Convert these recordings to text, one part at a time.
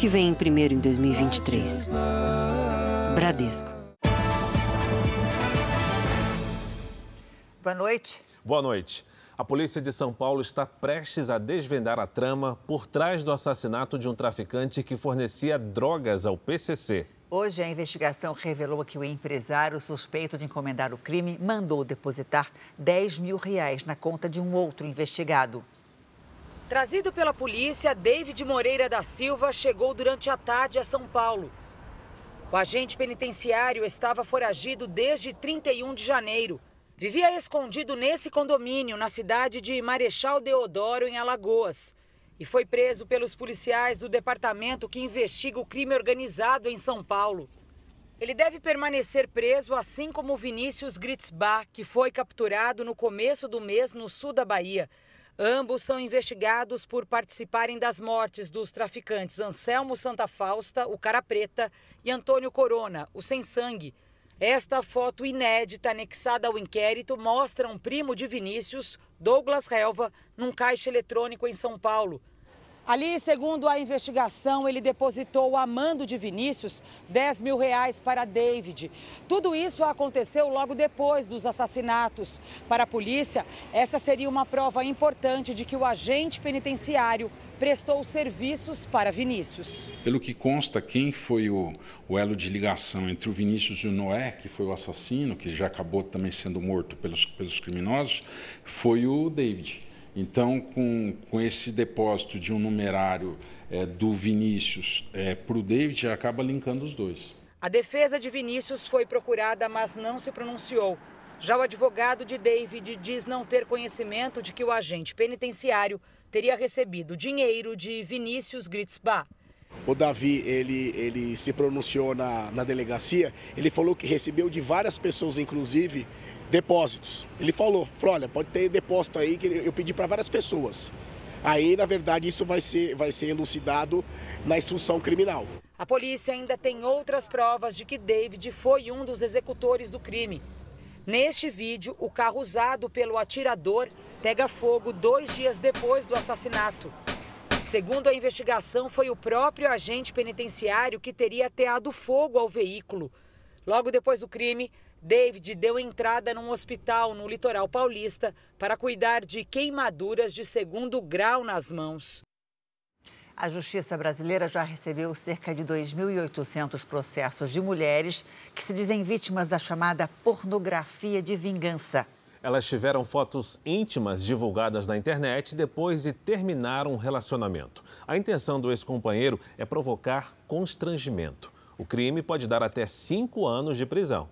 que vem primeiro em 2023. Bradesco. Boa noite. Boa noite. A polícia de São Paulo está prestes a desvendar a trama por trás do assassinato de um traficante que fornecia drogas ao PCC. Hoje, a investigação revelou que o empresário suspeito de encomendar o crime mandou depositar 10 mil reais na conta de um outro investigado. Trazido pela polícia, David Moreira da Silva chegou durante a tarde a São Paulo. O agente penitenciário estava foragido desde 31 de janeiro. Vivia escondido nesse condomínio, na cidade de Marechal Deodoro, em Alagoas. E foi preso pelos policiais do departamento que investiga o crime organizado em São Paulo. Ele deve permanecer preso, assim como Vinícius Gritzbach, que foi capturado no começo do mês no sul da Bahia. Ambos são investigados por participarem das mortes dos traficantes Anselmo Santa Fausta, o Cara Preta, e Antônio Corona, o Sem Sangue esta foto inédita anexada ao inquérito mostra um primo de Vinícius, Douglas Helva, num caixa eletrônico em São Paulo. Ali, segundo a investigação, ele depositou a mando de Vinícius 10 mil reais para David. Tudo isso aconteceu logo depois dos assassinatos. Para a polícia, essa seria uma prova importante de que o agente penitenciário prestou serviços para Vinícius. Pelo que consta, quem foi o, o, elo de ligação entre o Vinícius e o Noé, que foi o assassino, que já acabou também sendo morto pelos, pelos criminosos, foi o David. Então, com, com esse depósito de um numerário é, do Vinícius é, para o David, acaba linkando os dois. A defesa de Vinícius foi procurada, mas não se pronunciou. Já o advogado de David diz não ter conhecimento de que o agente penitenciário teria recebido dinheiro de Vinícius Gritzbach. O Davi, ele, ele se pronunciou na, na delegacia, ele falou que recebeu de várias pessoas, inclusive, depósitos. Ele falou, falou, olha, pode ter depósito aí que eu pedi para várias pessoas. Aí, na verdade, isso vai ser, vai ser elucidado na instrução criminal. A polícia ainda tem outras provas de que David foi um dos executores do crime. Neste vídeo, o carro usado pelo atirador pega fogo dois dias depois do assassinato. Segundo a investigação, foi o próprio agente penitenciário que teria ateado fogo ao veículo. Logo depois do crime, David deu entrada num hospital no litoral paulista para cuidar de queimaduras de segundo grau nas mãos. A Justiça Brasileira já recebeu cerca de 2.800 processos de mulheres que se dizem vítimas da chamada pornografia de vingança. Elas tiveram fotos íntimas divulgadas na internet depois de terminar um relacionamento. A intenção do ex-companheiro é provocar constrangimento. O crime pode dar até cinco anos de prisão.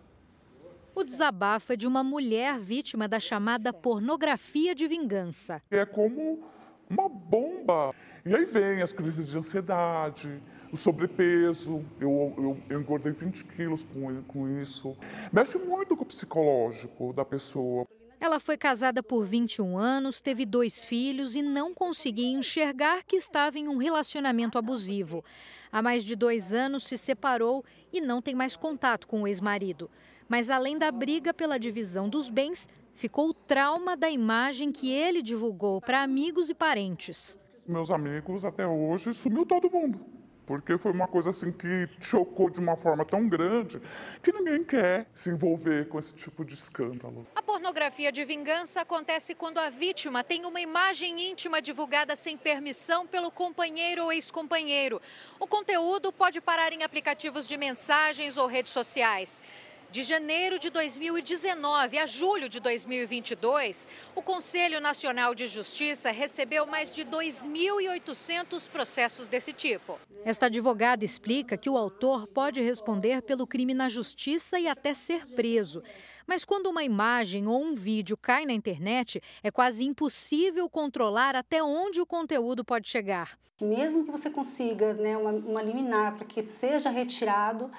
O desabafo é de uma mulher vítima da chamada pornografia de vingança. É como uma bomba. E aí vem as crises de ansiedade, o sobrepeso. Eu, eu, eu engordei 20 quilos com, com isso. Mexe muito com o psicológico da pessoa. Ela foi casada por 21 anos, teve dois filhos e não conseguia enxergar que estava em um relacionamento abusivo. Há mais de dois anos se separou e não tem mais contato com o ex-marido. Mas além da briga pela divisão dos bens, ficou o trauma da imagem que ele divulgou para amigos e parentes. Meus amigos, até hoje, sumiu todo mundo. Porque foi uma coisa assim que chocou de uma forma tão grande que ninguém quer se envolver com esse tipo de escândalo. A pornografia de vingança acontece quando a vítima tem uma imagem íntima divulgada sem permissão pelo companheiro ou ex-companheiro. O conteúdo pode parar em aplicativos de mensagens ou redes sociais. De janeiro de 2019 a julho de 2022, o Conselho Nacional de Justiça recebeu mais de 2.800 processos desse tipo. Esta advogada explica que o autor pode responder pelo crime na justiça e até ser preso. Mas quando uma imagem ou um vídeo cai na internet, é quase impossível controlar até onde o conteúdo pode chegar. Mesmo que você consiga né, uma, uma liminar para que seja retirado,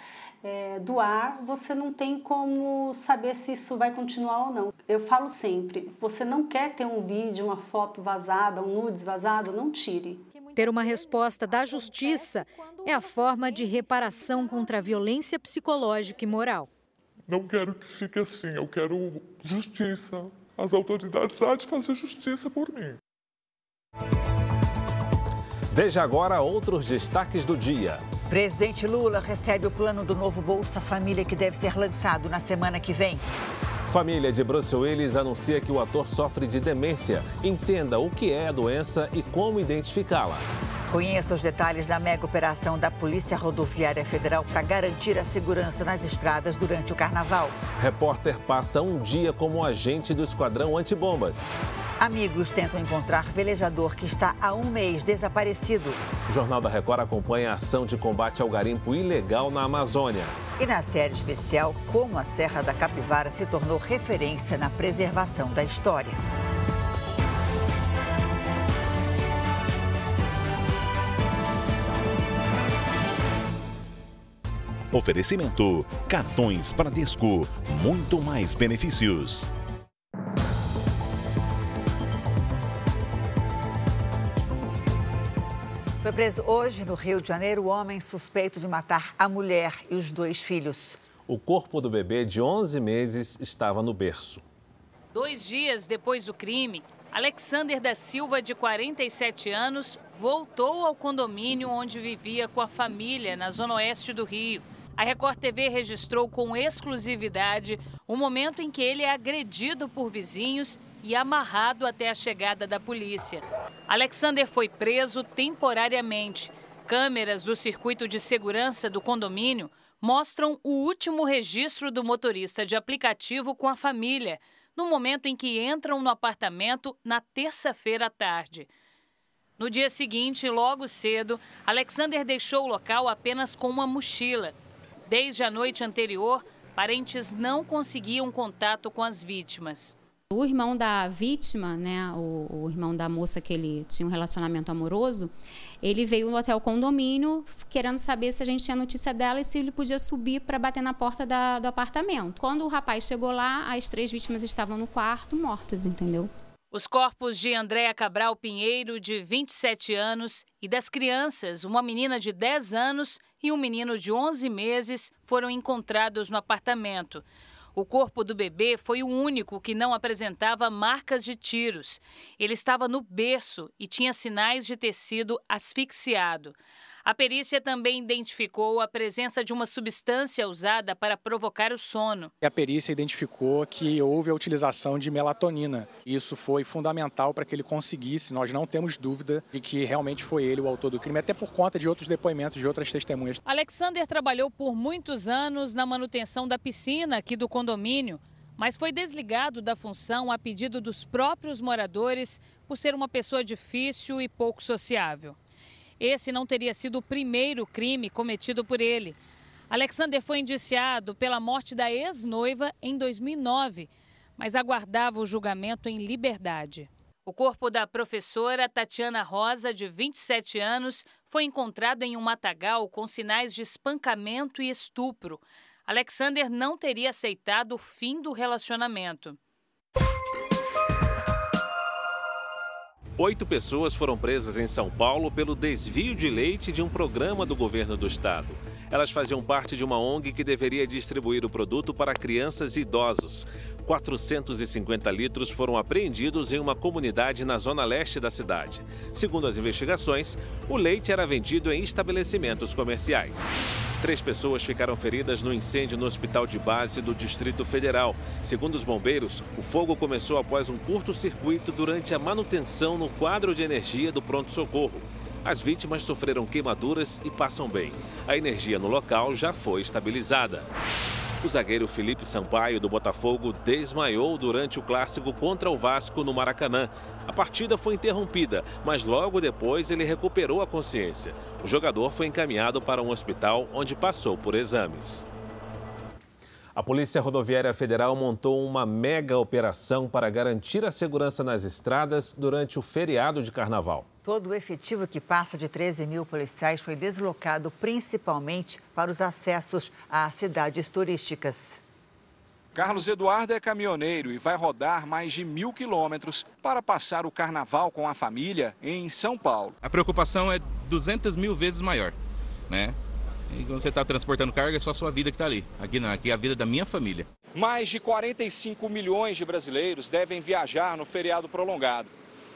é, do ar, você não tem como saber se isso vai continuar ou não. Eu falo sempre: você não quer ter um vídeo, uma foto vazada, um nudes vazado, não tire. Ter uma resposta da justiça é a forma de reparação contra a violência psicológica e moral. Não quero que fique assim, eu quero justiça. As autoridades há de fazer justiça por mim. Veja agora outros destaques do dia. Presidente Lula recebe o plano do novo Bolsa Família que deve ser lançado na semana que vem. Família de Bruce Willis anuncia que o ator sofre de demência. Entenda o que é a doença e como identificá-la. Conheça os detalhes da mega operação da Polícia Rodoviária Federal para garantir a segurança nas estradas durante o carnaval. Repórter passa um dia como agente do Esquadrão Antibombas. Amigos tentam encontrar velejador que está há um mês desaparecido. O Jornal da Record acompanha a ação de combate ao garimpo ilegal na Amazônia. E na série especial, como a Serra da Capivara se tornou referência na preservação da história. Oferecimento: cartões Bradesco, muito mais benefícios. Foi preso hoje no Rio de Janeiro o homem suspeito de matar a mulher e os dois filhos. O corpo do bebê de 11 meses estava no berço. Dois dias depois do crime, Alexander da Silva, de 47 anos, voltou ao condomínio onde vivia com a família na zona oeste do Rio. A Record TV registrou com exclusividade o momento em que ele é agredido por vizinhos e amarrado até a chegada da polícia. Alexander foi preso temporariamente. Câmeras do circuito de segurança do condomínio mostram o último registro do motorista de aplicativo com a família, no momento em que entram no apartamento na terça-feira à tarde. No dia seguinte, logo cedo, Alexander deixou o local apenas com uma mochila Desde a noite anterior, parentes não conseguiam contato com as vítimas. O irmão da vítima, né, o, o, irmão da moça que ele tinha um relacionamento amoroso, ele veio no hotel condomínio querendo saber se a gente tinha notícia dela e se ele podia subir para bater na porta da, do apartamento. Quando o rapaz chegou lá, as três vítimas estavam no quarto mortas, entendeu? Os corpos de Andréa Cabral Pinheiro, de 27 anos, e das crianças, uma menina de 10 anos e um menino de 11 meses, foram encontrados no apartamento. O corpo do bebê foi o único que não apresentava marcas de tiros. Ele estava no berço e tinha sinais de ter sido asfixiado. A perícia também identificou a presença de uma substância usada para provocar o sono. A perícia identificou que houve a utilização de melatonina. Isso foi fundamental para que ele conseguisse, nós não temos dúvida de que realmente foi ele o autor do crime, até por conta de outros depoimentos de outras testemunhas. Alexander trabalhou por muitos anos na manutenção da piscina aqui do condomínio mas foi desligado da função a pedido dos próprios moradores por ser uma pessoa difícil e pouco sociável. Esse não teria sido o primeiro crime cometido por ele. Alexander foi indiciado pela morte da ex-noiva em 2009, mas aguardava o julgamento em liberdade. O corpo da professora Tatiana Rosa, de 27 anos, foi encontrado em um matagal com sinais de espancamento e estupro. Alexander não teria aceitado o fim do relacionamento. Oito pessoas foram presas em São Paulo pelo desvio de leite de um programa do governo do estado. Elas faziam parte de uma ONG que deveria distribuir o produto para crianças e idosos. 450 litros foram apreendidos em uma comunidade na zona leste da cidade. Segundo as investigações, o leite era vendido em estabelecimentos comerciais. Três pessoas ficaram feridas no incêndio no hospital de base do Distrito Federal. Segundo os bombeiros, o fogo começou após um curto-circuito durante a manutenção no quadro de energia do pronto-socorro. As vítimas sofreram queimaduras e passam bem. A energia no local já foi estabilizada. O zagueiro Felipe Sampaio, do Botafogo, desmaiou durante o clássico contra o Vasco no Maracanã. A partida foi interrompida, mas logo depois ele recuperou a consciência. O jogador foi encaminhado para um hospital onde passou por exames. A Polícia Rodoviária Federal montou uma mega operação para garantir a segurança nas estradas durante o feriado de carnaval. Todo o efetivo que passa de 13 mil policiais foi deslocado principalmente para os acessos às cidades turísticas. Carlos Eduardo é caminhoneiro e vai rodar mais de mil quilômetros para passar o carnaval com a família em São Paulo. A preocupação é 200 mil vezes maior, né? E quando você está transportando carga, é só a sua vida que está ali. Aqui não, aqui é a vida da minha família. Mais de 45 milhões de brasileiros devem viajar no feriado prolongado.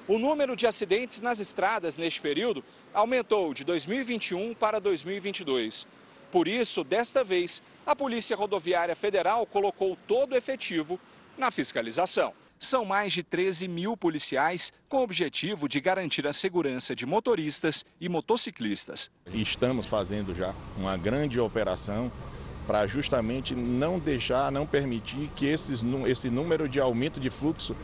O número de acidentes nas estradas neste período aumentou de 2021 para 2022. Por isso, desta vez, a Polícia Rodoviária Federal colocou todo o efetivo na fiscalização. São mais de 13 mil policiais com o objetivo de garantir a segurança de motoristas e motociclistas. Estamos fazendo já uma grande operação para justamente não deixar, não permitir que esses, esse número de aumento de fluxo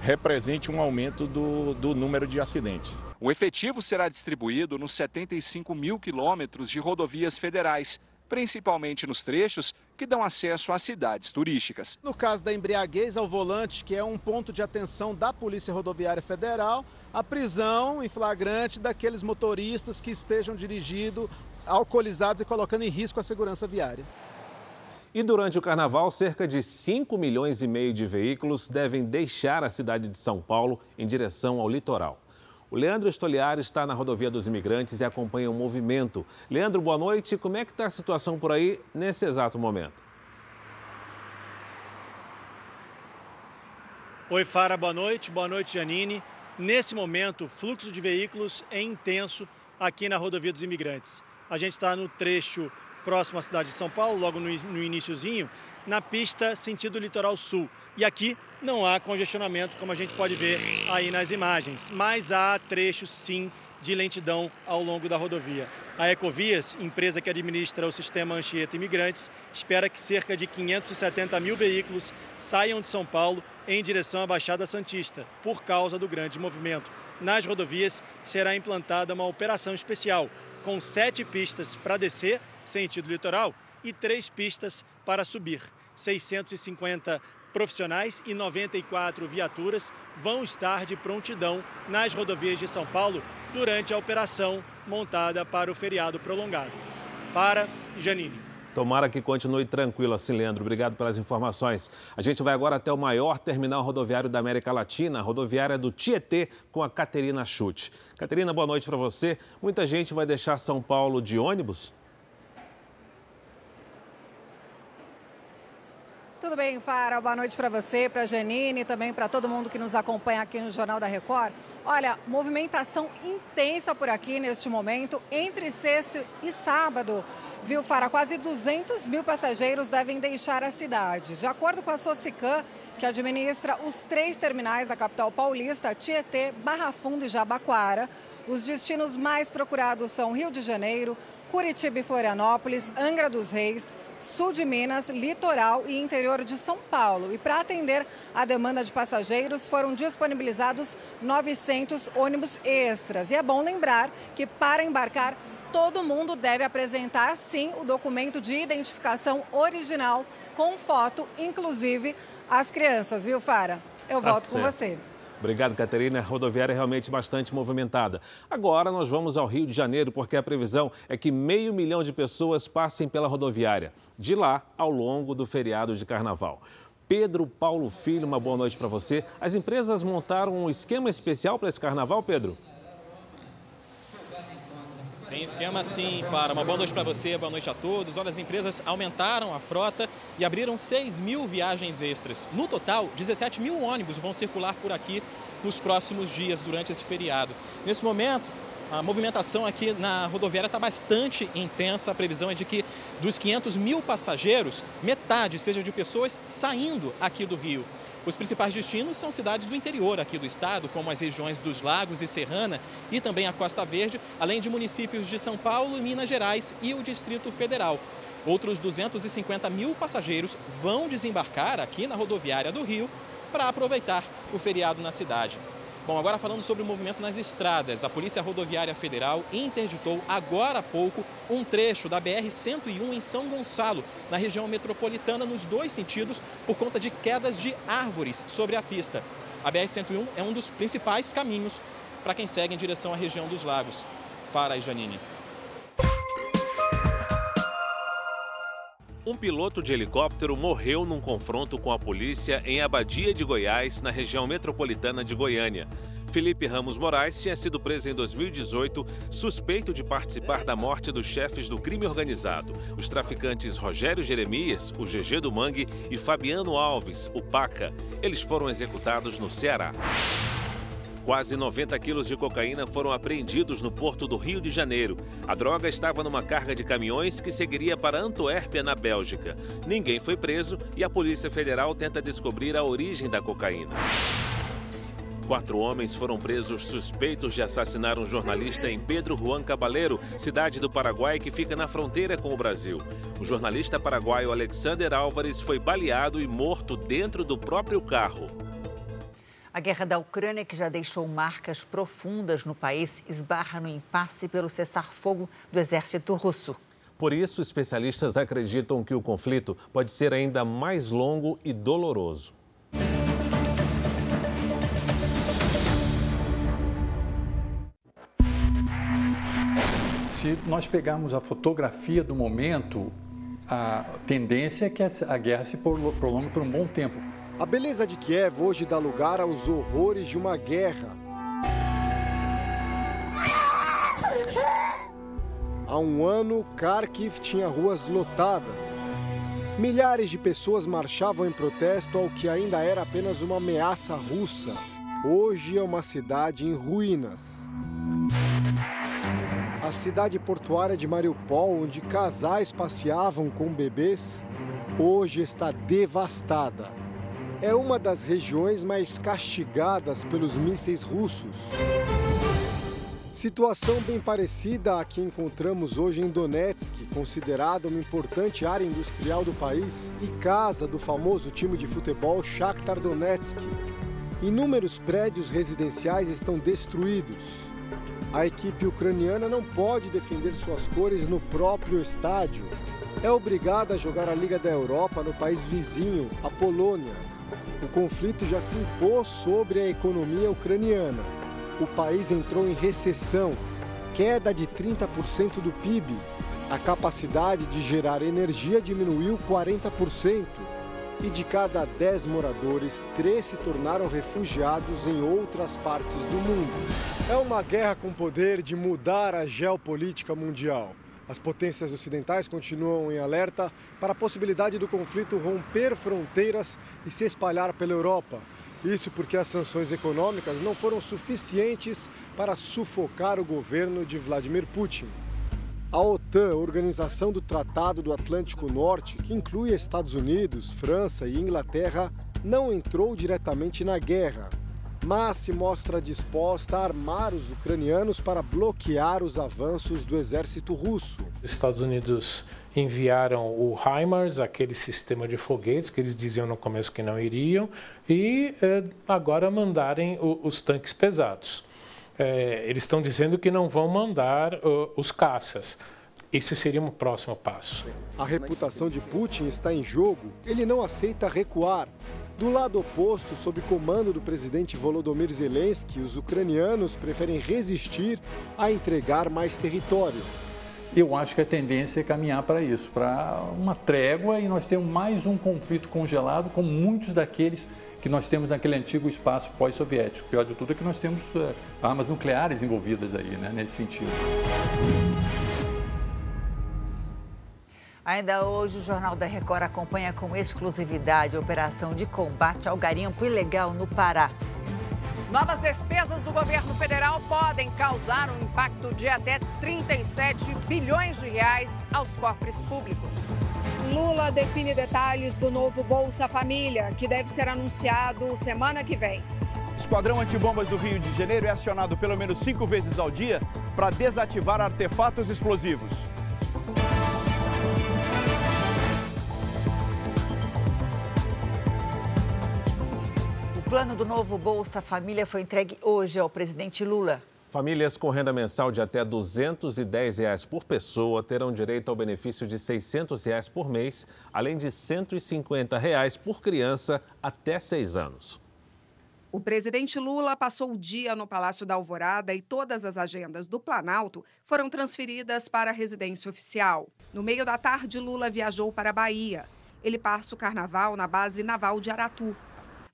represente um aumento do, do número de acidentes. O efetivo será distribuído nos 75 mil quilômetros de rodovias federais, principalmente nos trechos que dão acesso às cidades turísticas. No caso da embriaguez ao volante, que é um ponto de atenção da Polícia Rodoviária Federal, a prisão em flagrante daqueles motoristas que estejam dirigindo alcoolizados e colocando em risco a segurança viária. E durante o carnaval, cerca de 5 milhões e meio de veículos devem deixar a cidade de São Paulo em direção ao litoral. O Leandro Estoliari está na rodovia dos imigrantes e acompanha o movimento. Leandro, boa noite. Como é que está a situação por aí nesse exato momento? Oi, Fara, boa noite. Boa noite, Janine. Nesse momento, o fluxo de veículos é intenso aqui na rodovia dos imigrantes. A gente está no trecho próximo à cidade de São Paulo, logo no, no iníciozinho, na pista sentido litoral sul. E aqui não há congestionamento, como a gente pode ver aí nas imagens, mas há trechos sim de lentidão ao longo da rodovia. A Ecovias, empresa que administra o sistema Anchieta Imigrantes, espera que cerca de 570 mil veículos saiam de São Paulo em direção à Baixada Santista. Por causa do grande movimento nas rodovias, será implantada uma operação especial com sete pistas para descer sentido litoral, e três pistas para subir. 650 profissionais e 94 viaturas vão estar de prontidão nas rodovias de São Paulo durante a operação montada para o feriado prolongado. Fara e Janine. Tomara que continue tranquilo assim, Leandro. Obrigado pelas informações. A gente vai agora até o maior terminal rodoviário da América Latina, a rodoviária do Tietê, com a Caterina Chute. Caterina, boa noite para você. Muita gente vai deixar São Paulo de ônibus? Tudo bem, Fara? Boa noite para você, para Janine e também para todo mundo que nos acompanha aqui no Jornal da Record. Olha, movimentação intensa por aqui neste momento, entre sexta e sábado. Viu, Fara? Quase 200 mil passageiros devem deixar a cidade. De acordo com a Socicam, que administra os três terminais da capital paulista, Tietê, Barra Funda e Jabaquara, os destinos mais procurados são Rio de Janeiro, Curitiba e Florianópolis, Angra dos Reis, sul de Minas, litoral e interior de São Paulo. E para atender a demanda de passageiros, foram disponibilizados 900 ônibus extras. E é bom lembrar que para embarcar, todo mundo deve apresentar, sim, o documento de identificação original com foto, inclusive as crianças, viu, Fara? Eu tá volto certo. com você. Obrigado, Caterina. A rodoviária é realmente bastante movimentada. Agora nós vamos ao Rio de Janeiro, porque a previsão é que meio milhão de pessoas passem pela rodoviária, de lá ao longo do feriado de carnaval. Pedro Paulo Filho, uma boa noite para você. As empresas montaram um esquema especial para esse carnaval, Pedro? Tem esquema sim, Clara. Uma boa noite para você, boa noite a todos. Olha, as empresas aumentaram a frota e abriram 6 mil viagens extras. No total, 17 mil ônibus vão circular por aqui nos próximos dias, durante esse feriado. Nesse momento, a movimentação aqui na rodoviária está bastante intensa. A previsão é de que dos 500 mil passageiros, metade seja de pessoas saindo aqui do Rio. Os principais destinos são cidades do interior aqui do estado, como as regiões dos Lagos e Serrana e também a Costa Verde, além de municípios de São Paulo, Minas Gerais e o Distrito Federal. Outros 250 mil passageiros vão desembarcar aqui na rodoviária do Rio para aproveitar o feriado na cidade. Bom, agora falando sobre o movimento nas estradas, a Polícia Rodoviária Federal interditou agora há pouco um trecho da BR-101 em São Gonçalo, na região metropolitana, nos dois sentidos, por conta de quedas de árvores sobre a pista. A BR-101 é um dos principais caminhos para quem segue em direção à região dos lagos. Fara Janine. Um piloto de helicóptero morreu num confronto com a polícia em Abadia de Goiás, na região metropolitana de Goiânia. Felipe Ramos Moraes tinha sido preso em 2018, suspeito de participar da morte dos chefes do crime organizado, os traficantes Rogério Jeremias, o GG do Mangue, e Fabiano Alves, o Paca. Eles foram executados no Ceará. Quase 90 quilos de cocaína foram apreendidos no porto do Rio de Janeiro. A droga estava numa carga de caminhões que seguiria para Antuérpia, na Bélgica. Ninguém foi preso e a Polícia Federal tenta descobrir a origem da cocaína. Quatro homens foram presos suspeitos de assassinar um jornalista em Pedro Juan Cabaleiro, cidade do Paraguai que fica na fronteira com o Brasil. O jornalista paraguaio Alexander Álvares foi baleado e morto dentro do próprio carro. A guerra da Ucrânia, que já deixou marcas profundas no país, esbarra no impasse pelo cessar-fogo do exército russo. Por isso, especialistas acreditam que o conflito pode ser ainda mais longo e doloroso. Se nós pegarmos a fotografia do momento, a tendência é que a guerra se prolongue por um bom tempo. A beleza de Kiev hoje dá lugar aos horrores de uma guerra. Há um ano, Kharkiv tinha ruas lotadas. Milhares de pessoas marchavam em protesto ao que ainda era apenas uma ameaça russa. Hoje é uma cidade em ruínas. A cidade portuária de Mariupol, onde casais passeavam com bebês, hoje está devastada é uma das regiões mais castigadas pelos mísseis russos. Situação bem parecida à que encontramos hoje em Donetsk, considerada uma importante área industrial do país e casa do famoso time de futebol Shakhtar Donetsk. Inúmeros prédios residenciais estão destruídos. A equipe ucraniana não pode defender suas cores no próprio estádio. É obrigada a jogar a Liga da Europa no país vizinho, a Polônia, o conflito já se impôs sobre a economia ucraniana. O país entrou em recessão, queda de 30% do PIB. A capacidade de gerar energia diminuiu 40%. E de cada 10 moradores, 3 se tornaram refugiados em outras partes do mundo. É uma guerra com poder de mudar a geopolítica mundial. As potências ocidentais continuam em alerta para a possibilidade do conflito romper fronteiras e se espalhar pela Europa. Isso porque as sanções econômicas não foram suficientes para sufocar o governo de Vladimir Putin. A OTAN, Organização do Tratado do Atlântico Norte, que inclui Estados Unidos, França e Inglaterra, não entrou diretamente na guerra, mas se mostra disposta a armar os ucranianos para bloquear os avanços do exército russo. Os Estados Unidos enviaram o HIMARS, aquele sistema de foguetes que eles diziam no começo que não iriam, e eh, agora mandarem o, os tanques pesados. Eh, eles estão dizendo que não vão mandar uh, os caças. Esse seria um próximo passo. A reputação de Putin está em jogo. Ele não aceita recuar. Do lado oposto, sob comando do presidente Volodymyr Zelensky, os ucranianos preferem resistir a entregar mais território. Eu acho que a tendência é caminhar para isso, para uma trégua e nós temos mais um conflito congelado, como muitos daqueles que nós temos naquele antigo espaço pós-soviético. Pior de tudo é que nós temos uh, armas nucleares envolvidas aí, né, nesse sentido. Ainda hoje, o Jornal da Record acompanha com exclusividade a operação de combate ao garimpo ilegal no Pará. Novas despesas do governo federal podem causar um impacto de até 37 bilhões de reais aos cofres públicos. Lula define detalhes do novo Bolsa Família, que deve ser anunciado semana que vem. Esquadrão Antibombas do Rio de Janeiro é acionado pelo menos cinco vezes ao dia para desativar artefatos explosivos. Plano do novo Bolsa Família foi entregue hoje ao presidente Lula. Famílias com renda mensal de até 210 reais por pessoa terão direito ao benefício de 600 reais por mês, além de 150 reais por criança até seis anos. O presidente Lula passou o dia no Palácio da Alvorada e todas as agendas do Planalto foram transferidas para a residência oficial. No meio da tarde, Lula viajou para a Bahia. Ele passa o carnaval na base naval de Aratu,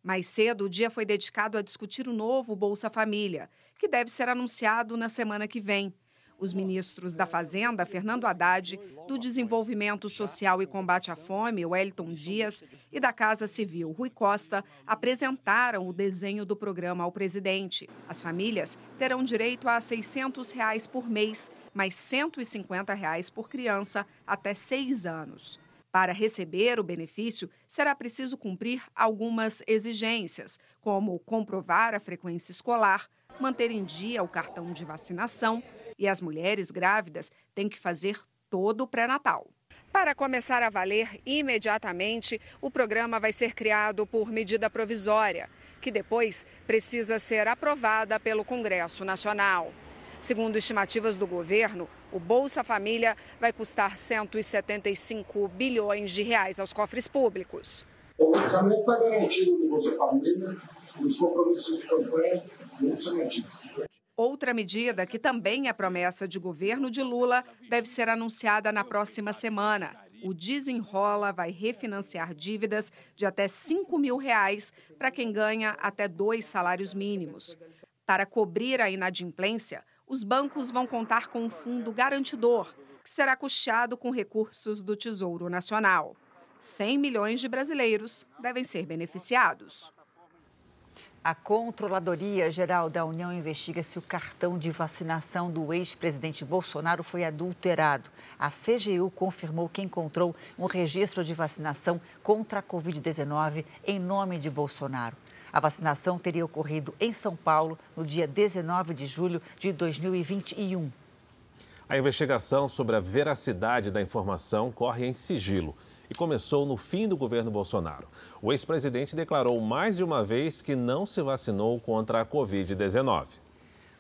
mais cedo, o dia foi dedicado a discutir o novo Bolsa Família, que deve ser anunciado na semana que vem. Os ministros da Fazenda, Fernando Haddad, do Desenvolvimento Social e Combate à Fome, Wellington Dias, e da Casa Civil, Rui Costa, apresentaram o desenho do programa ao presidente. As famílias terão direito a 600 reais por mês, mais 150 reais por criança até seis anos. Para receber o benefício, será preciso cumprir algumas exigências, como comprovar a frequência escolar, manter em dia o cartão de vacinação e as mulheres grávidas têm que fazer todo o pré-natal. Para começar a valer imediatamente, o programa vai ser criado por medida provisória, que depois precisa ser aprovada pelo Congresso Nacional. Segundo estimativas do governo, o Bolsa Família vai custar 175 bilhões de reais aos cofres públicos. O orçamento está garantido no Bolsa Família, os compromissos de campanha não são mantidos. Outra medida que também é promessa de governo de Lula deve ser anunciada na próxima semana. O Desenrola vai refinanciar dívidas de até 5 mil reais para quem ganha até dois salários mínimos. Para cobrir a inadimplência, os bancos vão contar com um fundo garantidor, que será custeado com recursos do Tesouro Nacional. 100 milhões de brasileiros devem ser beneficiados. A Controladoria Geral da União investiga se o cartão de vacinação do ex-presidente Bolsonaro foi adulterado. A CGU confirmou que encontrou um registro de vacinação contra a Covid-19 em nome de Bolsonaro. A vacinação teria ocorrido em São Paulo no dia 19 de julho de 2021. A investigação sobre a veracidade da informação corre em sigilo e começou no fim do governo Bolsonaro. O ex-presidente declarou mais de uma vez que não se vacinou contra a Covid-19.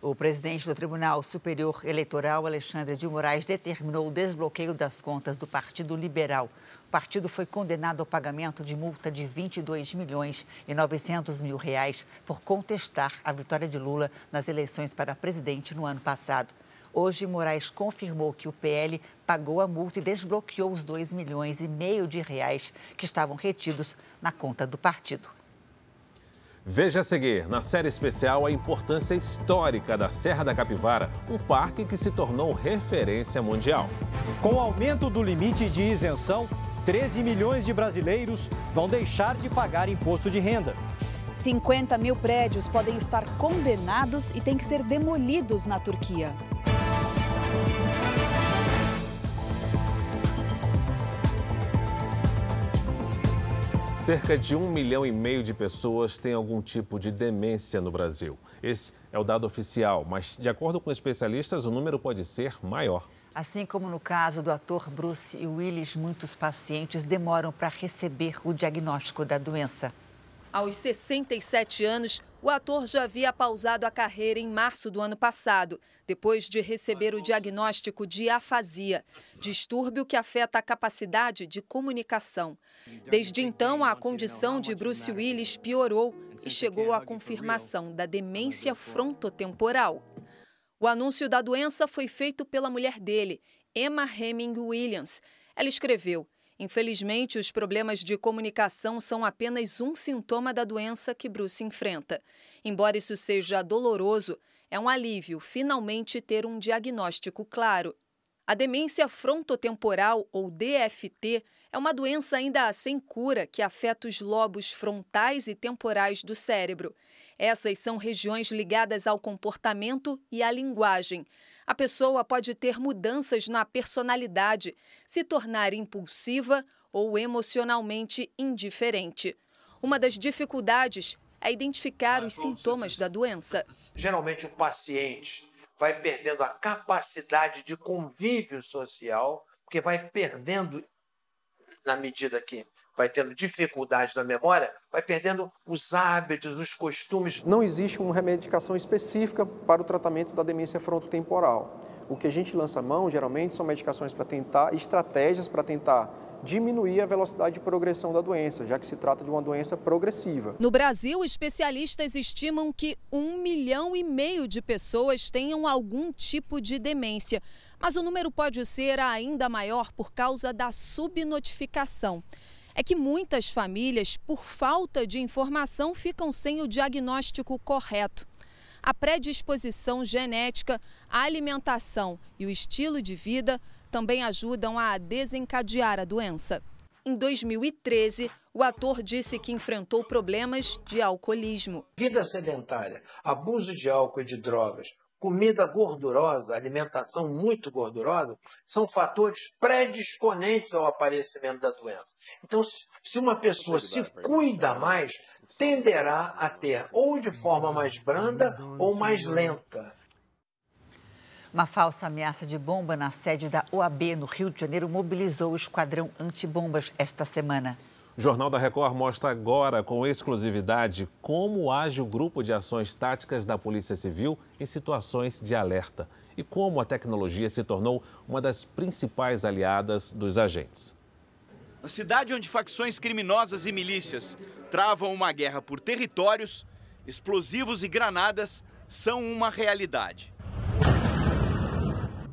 O presidente do Tribunal Superior Eleitoral, Alexandre de Moraes, determinou o desbloqueio das contas do Partido Liberal. O partido foi condenado ao pagamento de multa de 22 milhões e 900 mil reais por contestar a vitória de Lula nas eleições para presidente no ano passado. Hoje, Moraes confirmou que o PL pagou a multa e desbloqueou os 2 milhões e meio de reais que estavam retidos na conta do partido. Veja a seguir, na série especial, a importância histórica da Serra da Capivara, um parque que se tornou referência mundial. Com o aumento do limite de isenção, 13 milhões de brasileiros vão deixar de pagar imposto de renda. 50 mil prédios podem estar condenados e têm que ser demolidos na Turquia. Cerca de um milhão e meio de pessoas têm algum tipo de demência no Brasil. Esse é o dado oficial, mas, de acordo com especialistas, o número pode ser maior. Assim como no caso do ator Bruce Willis, muitos pacientes demoram para receber o diagnóstico da doença. Aos 67 anos, o ator já havia pausado a carreira em março do ano passado, depois de receber o diagnóstico de afasia, distúrbio que afeta a capacidade de comunicação. Desde então, a condição de Bruce Willis piorou e chegou à confirmação da demência frontotemporal. O anúncio da doença foi feito pela mulher dele, Emma Hemming Williams. Ela escreveu: Infelizmente, os problemas de comunicação são apenas um sintoma da doença que Bruce enfrenta. Embora isso seja doloroso, é um alívio finalmente ter um diagnóstico claro. A demência frontotemporal, ou DFT, é uma doença ainda sem cura que afeta os lobos frontais e temporais do cérebro. Essas são regiões ligadas ao comportamento e à linguagem. A pessoa pode ter mudanças na personalidade, se tornar impulsiva ou emocionalmente indiferente. Uma das dificuldades é identificar os sintomas da doença. Geralmente, o paciente vai perdendo a capacidade de convívio social, porque vai perdendo, na medida que vai tendo dificuldades na memória, vai perdendo os hábitos, os costumes. Não existe uma remedicação específica para o tratamento da demência frontotemporal. O que a gente lança mão, geralmente, são medicações para tentar, estratégias para tentar diminuir a velocidade de progressão da doença, já que se trata de uma doença progressiva. No Brasil, especialistas estimam que um milhão e meio de pessoas tenham algum tipo de demência. Mas o número pode ser ainda maior por causa da subnotificação é que muitas famílias, por falta de informação, ficam sem o diagnóstico correto. a predisposição genética, a alimentação e o estilo de vida também ajudam a desencadear a doença. Em 2013, o ator disse que enfrentou problemas de alcoolismo. Vida sedentária, abuso de álcool e de drogas, comida gordurosa, alimentação muito gordurosa, são fatores predisponentes ao aparecimento da doença. Então, se uma pessoa se cuida mais, tenderá a ter ou de forma mais branda ou mais lenta. Uma falsa ameaça de bomba na sede da OAB no Rio de Janeiro mobilizou o esquadrão antibombas esta semana. Jornal da Record mostra agora, com exclusividade, como age o grupo de ações táticas da Polícia Civil em situações de alerta e como a tecnologia se tornou uma das principais aliadas dos agentes. Na cidade onde facções criminosas e milícias travam uma guerra por territórios, explosivos e granadas são uma realidade.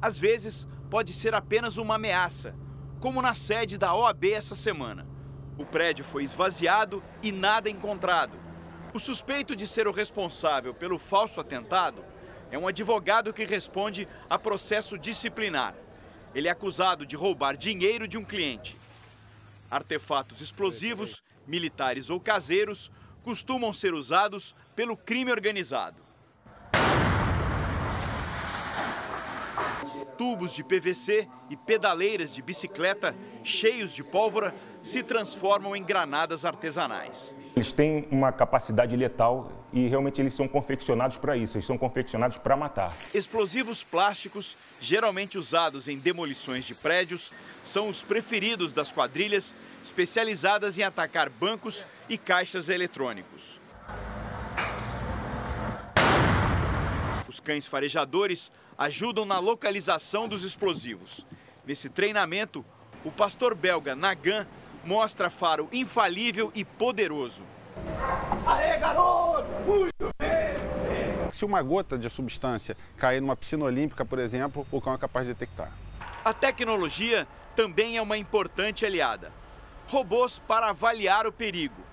Às vezes, pode ser apenas uma ameaça, como na sede da OAB essa semana. O prédio foi esvaziado e nada encontrado. O suspeito de ser o responsável pelo falso atentado é um advogado que responde a processo disciplinar. Ele é acusado de roubar dinheiro de um cliente. Artefatos explosivos, militares ou caseiros, costumam ser usados pelo crime organizado. Tubos de PVC e pedaleiras de bicicleta cheios de pólvora se transformam em granadas artesanais. Eles têm uma capacidade letal e realmente eles são confeccionados para isso, eles são confeccionados para matar. Explosivos plásticos, geralmente usados em demolições de prédios, são os preferidos das quadrilhas especializadas em atacar bancos e caixas eletrônicos. Os cães farejadores ajudam na localização dos explosivos. Nesse treinamento, o pastor belga Nagan mostra faro infalível e poderoso. Aê, garoto! Muito bem! Se uma gota de substância cair numa piscina olímpica, por exemplo, o cão é capaz de detectar. A tecnologia também é uma importante aliada. Robôs para avaliar o perigo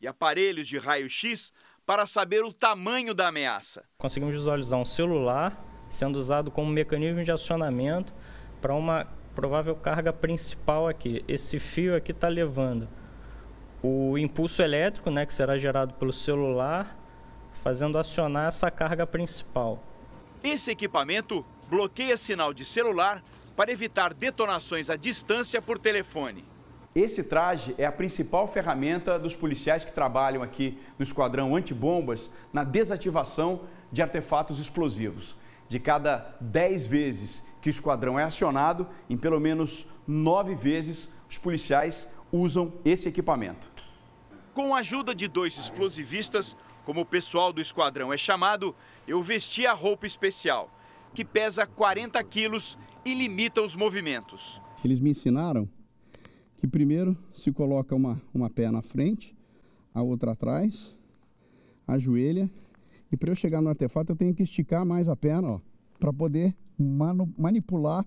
e aparelhos de raio-x para saber o tamanho da ameaça. Conseguimos visualizar um celular sendo usado como mecanismo de acionamento para uma provável carga principal aqui. Esse fio aqui está levando o impulso elétrico, né, que será gerado pelo celular, fazendo acionar essa carga principal. Esse equipamento bloqueia sinal de celular para evitar detonações à distância por telefone. Esse traje é a principal ferramenta dos policiais que trabalham aqui no esquadrão antibombas na desativação de artefatos explosivos. De cada 10 vezes que o esquadrão é acionado, em pelo menos 9 vezes os policiais usam esse equipamento. Com a ajuda de dois explosivistas, como o pessoal do esquadrão é chamado, eu vesti a roupa especial, que pesa 40 quilos e limita os movimentos. Eles me ensinaram que primeiro se coloca uma, uma pé na frente, a outra atrás, ajoelha, e para eu chegar no artefato eu tenho que esticar mais a perna, para poder manipular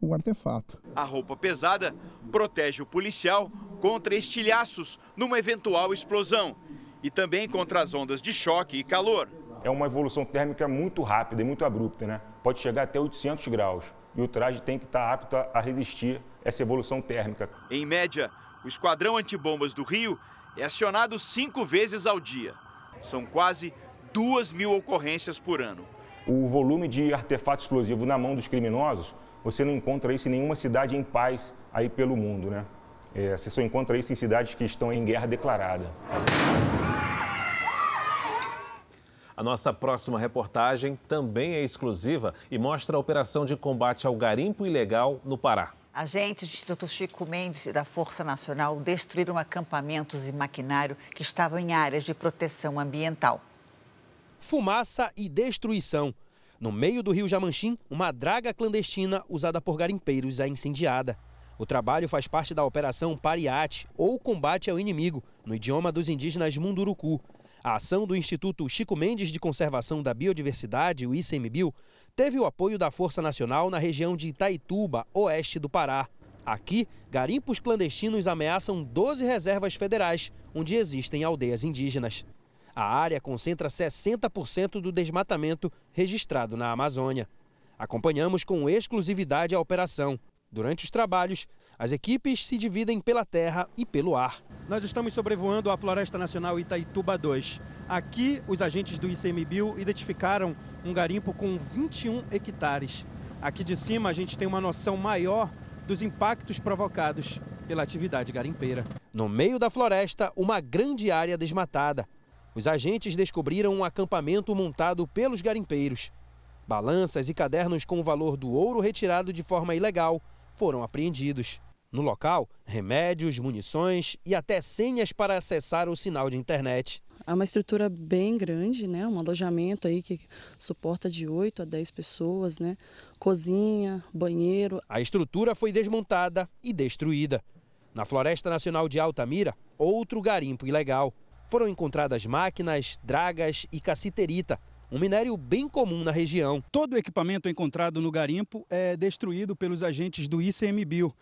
o artefato. A roupa pesada protege o policial contra estilhaços numa eventual explosão e também contra as ondas de choque e calor. É uma evolução térmica muito rápida e muito abrupta, né? Pode chegar até 800 graus e o traje tem que estar apto a resistir essa evolução térmica. Em média, o Esquadrão Antibombas do Rio é acionado cinco vezes ao dia. São quase duas mil ocorrências por ano. O volume de artefato explosivo na mão dos criminosos, você não encontra isso em nenhuma cidade em paz aí pelo mundo, né? É, você só encontra isso em cidades que estão em guerra declarada. A nossa próxima reportagem também é exclusiva e mostra a operação de combate ao garimpo ilegal no Pará. Agentes do Instituto Chico Mendes e da Força Nacional destruíram acampamentos e maquinário que estavam em áreas de proteção ambiental. Fumaça e destruição. No meio do rio Jamanchim, uma draga clandestina usada por garimpeiros é incendiada. O trabalho faz parte da Operação Pariate, ou Combate ao Inimigo, no idioma dos indígenas Munduruku. A ação do Instituto Chico Mendes de Conservação da Biodiversidade, o ICMBio, teve o apoio da Força Nacional na região de Itaituba, oeste do Pará. Aqui, garimpos clandestinos ameaçam 12 reservas federais, onde existem aldeias indígenas. A área concentra 60% do desmatamento registrado na Amazônia. Acompanhamos com exclusividade a operação. Durante os trabalhos, as equipes se dividem pela terra e pelo ar. Nós estamos sobrevoando a Floresta Nacional Itaituba 2. Aqui, os agentes do ICMBio identificaram um garimpo com 21 hectares. Aqui de cima, a gente tem uma noção maior dos impactos provocados pela atividade garimpeira. No meio da floresta, uma grande área desmatada. Os agentes descobriram um acampamento montado pelos garimpeiros. Balanças e cadernos com o valor do ouro retirado de forma ilegal foram apreendidos. No local, remédios, munições e até senhas para acessar o sinal de internet. É uma estrutura bem grande, né? Um alojamento aí que suporta de 8 a 10 pessoas, né? Cozinha, banheiro. A estrutura foi desmontada e destruída. Na Floresta Nacional de Altamira, outro garimpo ilegal. Foram encontradas máquinas, dragas e cassiterita, um minério bem comum na região. Todo o equipamento encontrado no garimpo é destruído pelos agentes do ICMBio.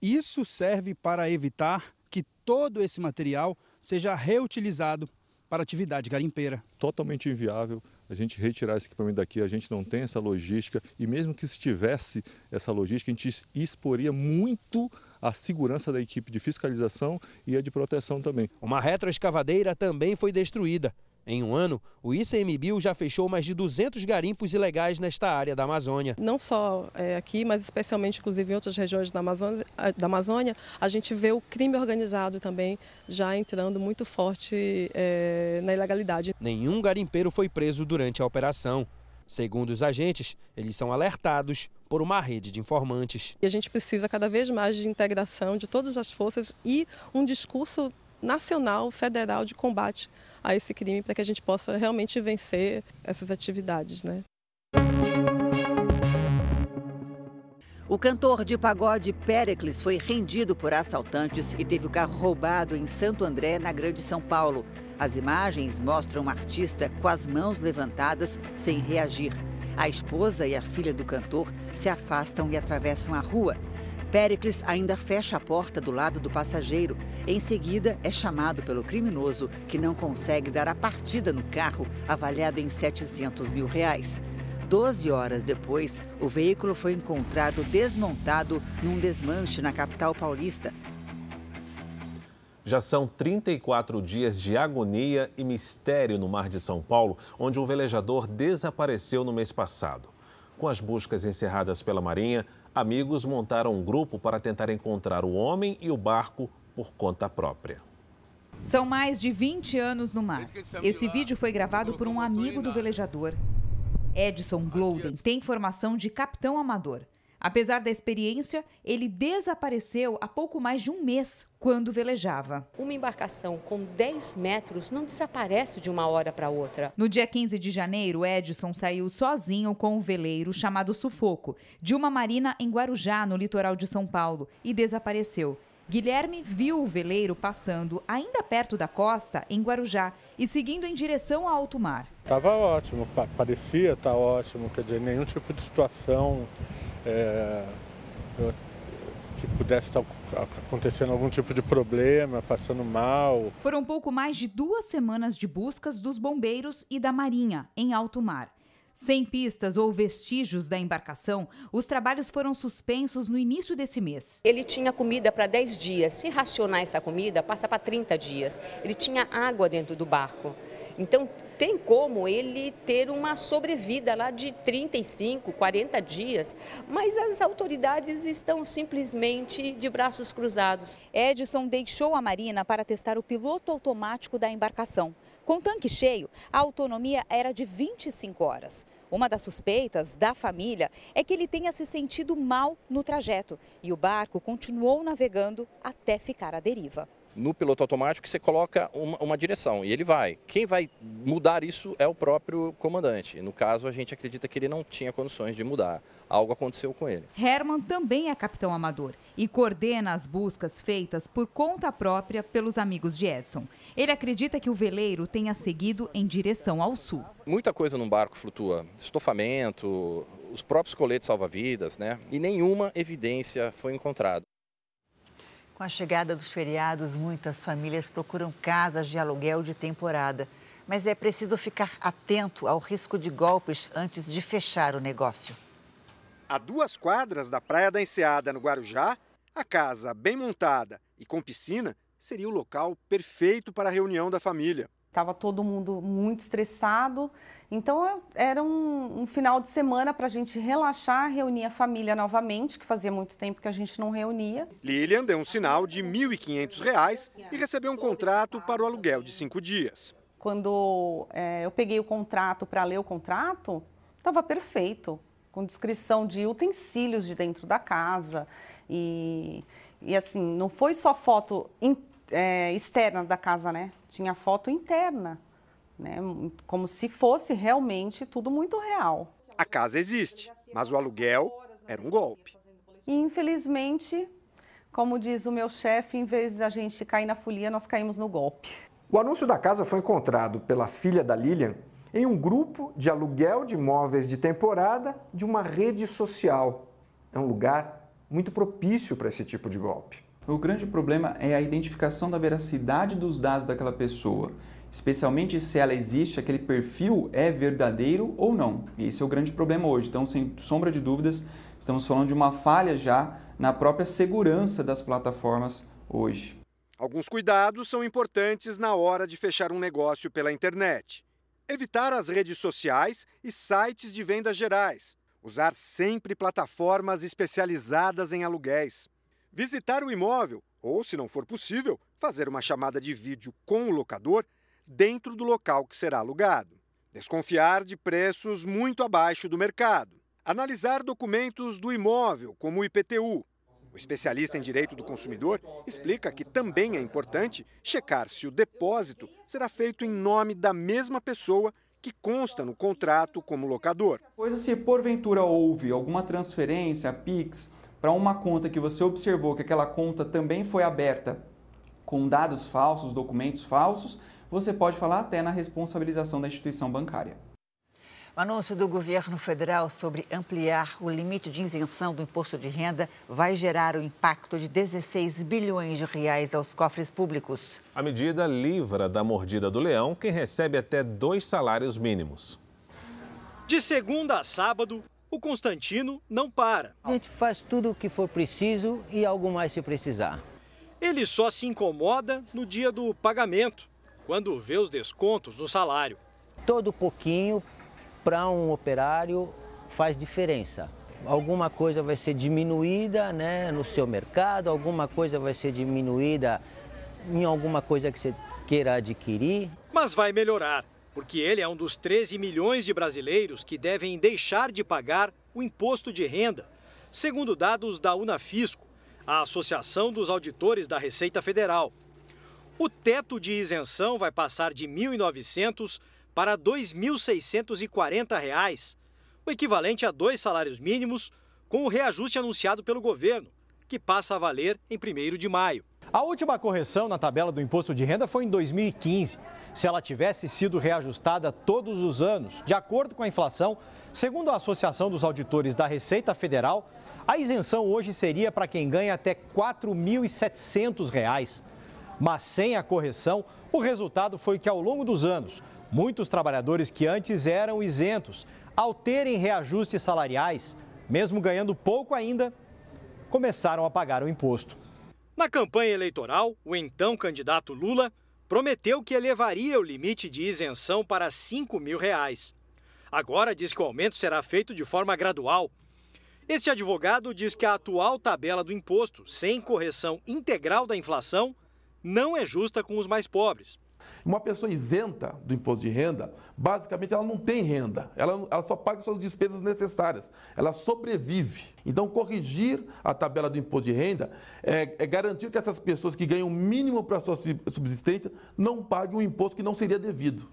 Isso serve para evitar que todo esse material seja reutilizado para atividade garimpeira. Totalmente inviável a gente retirar esse equipamento daqui, a gente não tem essa logística e mesmo que se tivesse essa logística, a gente exporia muito a segurança da equipe de fiscalização e a de proteção também. Uma retroescavadeira também foi destruída. Em um ano, o ICMBio já fechou mais de 200 garimpos ilegais nesta área da Amazônia. Não só é, aqui, mas especialmente inclusive em outras regiões da Amazônia, da Amazônia, a gente vê o crime organizado também já entrando muito forte é, na ilegalidade. Nenhum garimpeiro foi preso durante a operação. Segundo os agentes, eles são alertados por uma rede de informantes. E a gente precisa cada vez mais de integração de todas as forças e um discurso nacional, federal de combate a esse crime para que a gente possa realmente vencer essas atividades, né? O cantor de pagode Pericles foi rendido por assaltantes e teve o carro roubado em Santo André, na Grande São Paulo. As imagens mostram o artista com as mãos levantadas, sem reagir. A esposa e a filha do cantor se afastam e atravessam a rua. Pericles ainda fecha a porta do lado do passageiro. Em seguida, é chamado pelo criminoso, que não consegue dar a partida no carro, avaliado em 700 mil reais. Doze horas depois, o veículo foi encontrado desmontado num desmanche na capital paulista. Já são 34 dias de agonia e mistério no mar de São Paulo, onde um velejador desapareceu no mês passado. Com as buscas encerradas pela Marinha, amigos montaram um grupo para tentar encontrar o homem e o barco por conta própria. São mais de 20 anos no mar. Esse vídeo foi gravado por um amigo do velejador. Edson Gloden tem formação de capitão amador. Apesar da experiência, ele desapareceu há pouco mais de um mês, quando velejava. Uma embarcação com 10 metros não desaparece de uma hora para outra. No dia 15 de janeiro, Edson saiu sozinho com um veleiro chamado Sufoco, de uma marina em Guarujá, no litoral de São Paulo, e desapareceu. Guilherme viu o veleiro passando ainda perto da costa, em Guarujá, e seguindo em direção a alto mar. Estava ótimo, parecia estar tá ótimo, quer dizer, nenhum tipo de situação é, que pudesse estar acontecendo algum tipo de problema, passando mal. Foram pouco mais de duas semanas de buscas dos bombeiros e da Marinha em alto mar. Sem pistas ou vestígios da embarcação, os trabalhos foram suspensos no início desse mês. Ele tinha comida para 10 dias. Se racionar essa comida, passa para 30 dias. Ele tinha água dentro do barco. Então, tem como ele ter uma sobrevida lá de 35, 40 dias, mas as autoridades estão simplesmente de braços cruzados. Edson deixou a Marina para testar o piloto automático da embarcação. Com tanque cheio, a autonomia era de 25 horas. Uma das suspeitas da família é que ele tenha se sentido mal no trajeto e o barco continuou navegando até ficar à deriva no piloto automático você coloca uma, uma, direção e ele vai. Quem vai mudar isso é o próprio comandante. No caso, a gente acredita que ele não tinha condições de mudar. Algo aconteceu com ele. Herman também é capitão amador e coordena as buscas feitas por conta própria pelos amigos de Edson. Ele acredita que o veleiro tenha seguido em direção ao sul. Muita coisa num barco flutua: estofamento, os próprios coletes salva-vidas, né? E nenhuma evidência foi encontrada. Com a chegada dos feriados, muitas famílias procuram casas de aluguel de temporada. Mas é preciso ficar atento ao risco de golpes antes de fechar o negócio. A duas quadras da Praia da Enseada, no Guarujá, a casa bem montada e com piscina seria o local perfeito para a reunião da família. Estava todo mundo muito estressado, então era um, um final de semana para a gente relaxar, reunir a família novamente, que fazia muito tempo que a gente não reunia. Lilian deu um sinal de R$ 1.500 e recebeu um contrato para o aluguel de cinco dias. Quando é, eu peguei o contrato para ler o contrato, estava perfeito com descrição de utensílios de dentro da casa. E, e assim, não foi só foto in, é, externa da casa, né? Tinha foto interna, né? Como se fosse realmente tudo muito real. A casa existe, mas o aluguel era um golpe. E infelizmente, como diz o meu chefe, em vez de a gente cair na folia, nós caímos no golpe. O anúncio da casa foi encontrado pela filha da Lilian em um grupo de aluguel de imóveis de temporada de uma rede social. É um lugar muito propício para esse tipo de golpe. O grande problema é a identificação da veracidade dos dados daquela pessoa, especialmente se ela existe, aquele perfil é verdadeiro ou não. E esse é o grande problema hoje. Então, sem sombra de dúvidas, estamos falando de uma falha já na própria segurança das plataformas hoje. Alguns cuidados são importantes na hora de fechar um negócio pela internet. Evitar as redes sociais e sites de vendas gerais. Usar sempre plataformas especializadas em aluguéis. Visitar o imóvel ou, se não for possível, fazer uma chamada de vídeo com o locador dentro do local que será alugado. Desconfiar de preços muito abaixo do mercado. Analisar documentos do imóvel, como o IPTU, o especialista em direito do consumidor explica que também é importante checar se o depósito será feito em nome da mesma pessoa que consta no contrato como locador. Pois se porventura houve alguma transferência, Pix, para uma conta que você observou que aquela conta também foi aberta com dados falsos, documentos falsos, você pode falar até na responsabilização da instituição bancária. O anúncio do governo federal sobre ampliar o limite de isenção do imposto de renda vai gerar um impacto de 16 bilhões de reais aos cofres públicos. A medida livra da mordida do leão quem recebe até dois salários mínimos. De segunda a sábado, o Constantino não para. A gente faz tudo o que for preciso e algo mais se precisar. Ele só se incomoda no dia do pagamento, quando vê os descontos no salário. Todo pouquinho para um operário faz diferença. Alguma coisa vai ser diminuída né, no seu mercado, alguma coisa vai ser diminuída em alguma coisa que você queira adquirir. Mas vai melhorar, porque ele é um dos 13 milhões de brasileiros que devem deixar de pagar o imposto de renda, segundo dados da Unafisco, a Associação dos Auditores da Receita Federal. O teto de isenção vai passar de R$ 1.900 para R$ 2.640, o equivalente a dois salários mínimos, com o reajuste anunciado pelo governo, que passa a valer em 1 de maio. A última correção na tabela do imposto de renda foi em 2015. Se ela tivesse sido reajustada todos os anos, de acordo com a inflação, segundo a Associação dos Auditores da Receita Federal, a isenção hoje seria para quem ganha até R$ 4.700. Mas sem a correção, o resultado foi que ao longo dos anos, Muitos trabalhadores que antes eram isentos, ao terem reajustes salariais, mesmo ganhando pouco ainda, começaram a pagar o imposto. Na campanha eleitoral, o então candidato Lula prometeu que elevaria o limite de isenção para 5 mil reais. Agora diz que o aumento será feito de forma gradual. Este advogado diz que a atual tabela do imposto, sem correção integral da inflação, não é justa com os mais pobres. Uma pessoa isenta do imposto de renda, basicamente ela não tem renda, ela, ela só paga suas despesas necessárias, ela sobrevive. Então, corrigir a tabela do imposto de renda é, é garantir que essas pessoas que ganham o mínimo para sua subsistência não paguem um imposto que não seria devido.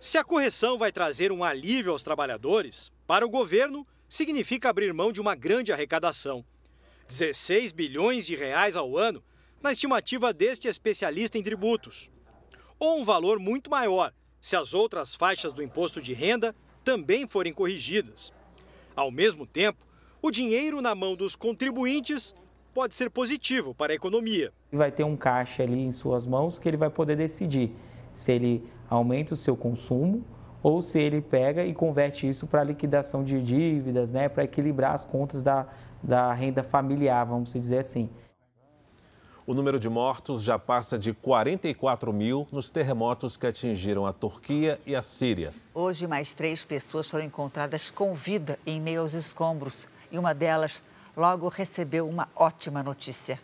Se a correção vai trazer um alívio aos trabalhadores, para o governo significa abrir mão de uma grande arrecadação. 16 bilhões de reais ao ano, na estimativa deste especialista em tributos ou um valor muito maior se as outras faixas do imposto de renda também forem corrigidas. Ao mesmo tempo, o dinheiro na mão dos contribuintes pode ser positivo para a economia. Vai ter um caixa ali em suas mãos que ele vai poder decidir se ele aumenta o seu consumo ou se ele pega e converte isso para liquidação de dívidas, né, para equilibrar as contas da, da renda familiar, vamos dizer assim. O número de mortos já passa de 44 mil nos terremotos que atingiram a Turquia e a Síria. Hoje, mais três pessoas foram encontradas com vida em meio aos escombros e uma delas logo recebeu uma ótima notícia.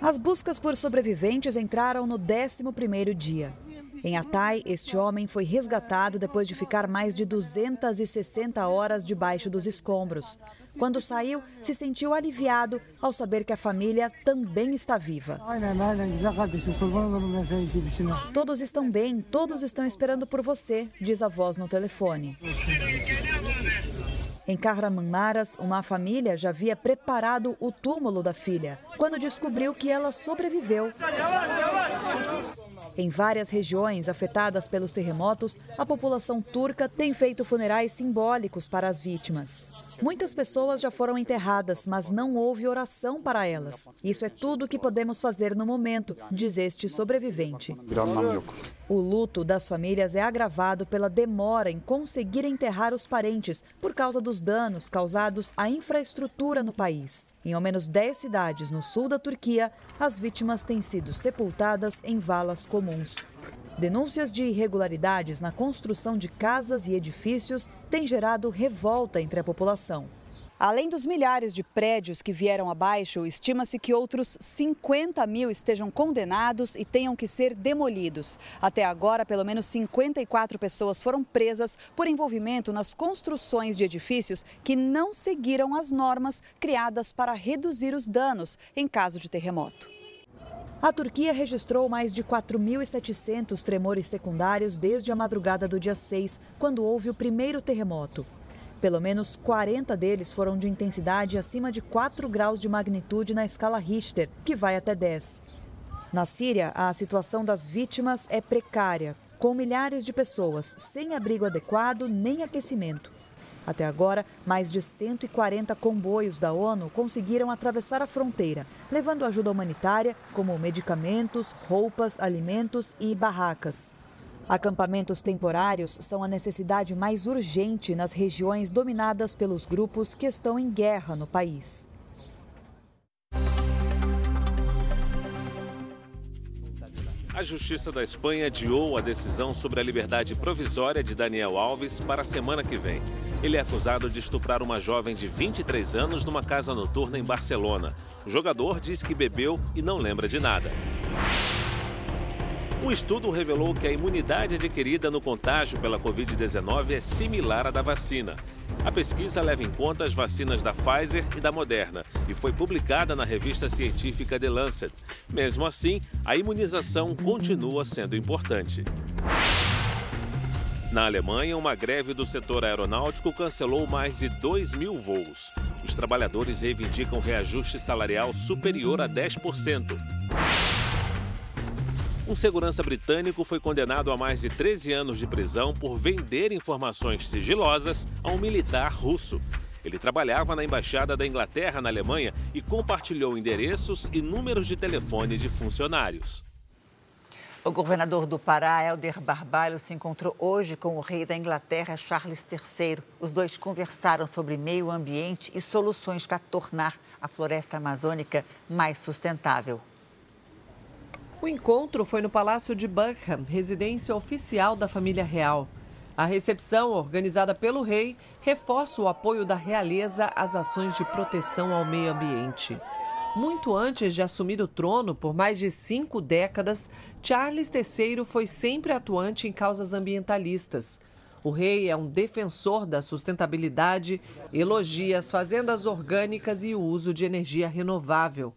As buscas por sobreviventes entraram no 11º dia. Em Atai, este homem foi resgatado depois de ficar mais de 260 horas debaixo dos escombros. Quando saiu, se sentiu aliviado ao saber que a família também está viva. Todos estão bem, todos estão esperando por você, diz a voz no telefone. Em Kahramanmaras, uma família já havia preparado o túmulo da filha, quando descobriu que ela sobreviveu. Em várias regiões afetadas pelos terremotos, a população turca tem feito funerais simbólicos para as vítimas. Muitas pessoas já foram enterradas, mas não houve oração para elas. Isso é tudo o que podemos fazer no momento, diz este sobrevivente. O luto das famílias é agravado pela demora em conseguir enterrar os parentes por causa dos danos causados à infraestrutura no país. Em ao menos 10 cidades no sul da Turquia, as vítimas têm sido sepultadas em valas comuns. Denúncias de irregularidades na construção de casas e edifícios têm gerado revolta entre a população. Além dos milhares de prédios que vieram abaixo, estima-se que outros 50 mil estejam condenados e tenham que ser demolidos. Até agora, pelo menos 54 pessoas foram presas por envolvimento nas construções de edifícios que não seguiram as normas criadas para reduzir os danos em caso de terremoto. A Turquia registrou mais de 4.700 tremores secundários desde a madrugada do dia 6, quando houve o primeiro terremoto. Pelo menos 40 deles foram de intensidade acima de 4 graus de magnitude na escala Richter, que vai até 10. Na Síria, a situação das vítimas é precária, com milhares de pessoas sem abrigo adequado nem aquecimento. Até agora, mais de 140 comboios da ONU conseguiram atravessar a fronteira, levando ajuda humanitária, como medicamentos, roupas, alimentos e barracas. Acampamentos temporários são a necessidade mais urgente nas regiões dominadas pelos grupos que estão em guerra no país. A Justiça da Espanha adiou a decisão sobre a liberdade provisória de Daniel Alves para a semana que vem. Ele é acusado de estuprar uma jovem de 23 anos numa casa noturna em Barcelona. O jogador diz que bebeu e não lembra de nada. Um estudo revelou que a imunidade adquirida no contágio pela Covid-19 é similar à da vacina. A pesquisa leva em conta as vacinas da Pfizer e da Moderna e foi publicada na revista científica The Lancet. Mesmo assim, a imunização continua sendo importante. Na Alemanha, uma greve do setor aeronáutico cancelou mais de 2 mil voos. Os trabalhadores reivindicam reajuste salarial superior a 10%. Um segurança britânico foi condenado a mais de 13 anos de prisão por vender informações sigilosas a um militar russo. Ele trabalhava na embaixada da Inglaterra na Alemanha e compartilhou endereços e números de telefone de funcionários. O governador do Pará, Helder Barbalho, se encontrou hoje com o rei da Inglaterra, Charles III. Os dois conversaram sobre meio ambiente e soluções para tornar a floresta amazônica mais sustentável. O encontro foi no Palácio de Buckingham, residência oficial da família real. A recepção, organizada pelo rei, reforça o apoio da realeza às ações de proteção ao meio ambiente. Muito antes de assumir o trono, por mais de cinco décadas, Charles III foi sempre atuante em causas ambientalistas. O rei é um defensor da sustentabilidade, elogia as fazendas orgânicas e o uso de energia renovável.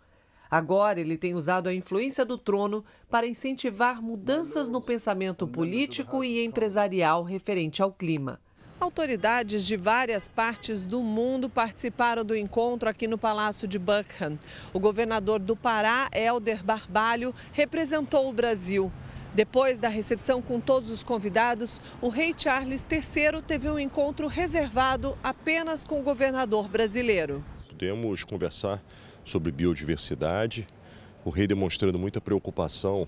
Agora, ele tem usado a influência do trono para incentivar mudanças no pensamento político e empresarial referente ao clima. Autoridades de várias partes do mundo participaram do encontro aqui no Palácio de Buckingham. O governador do Pará, Helder Barbalho, representou o Brasil. Depois da recepção com todos os convidados, o rei Charles III teve um encontro reservado apenas com o governador brasileiro. Podemos conversar sobre biodiversidade, o rei demonstrando muita preocupação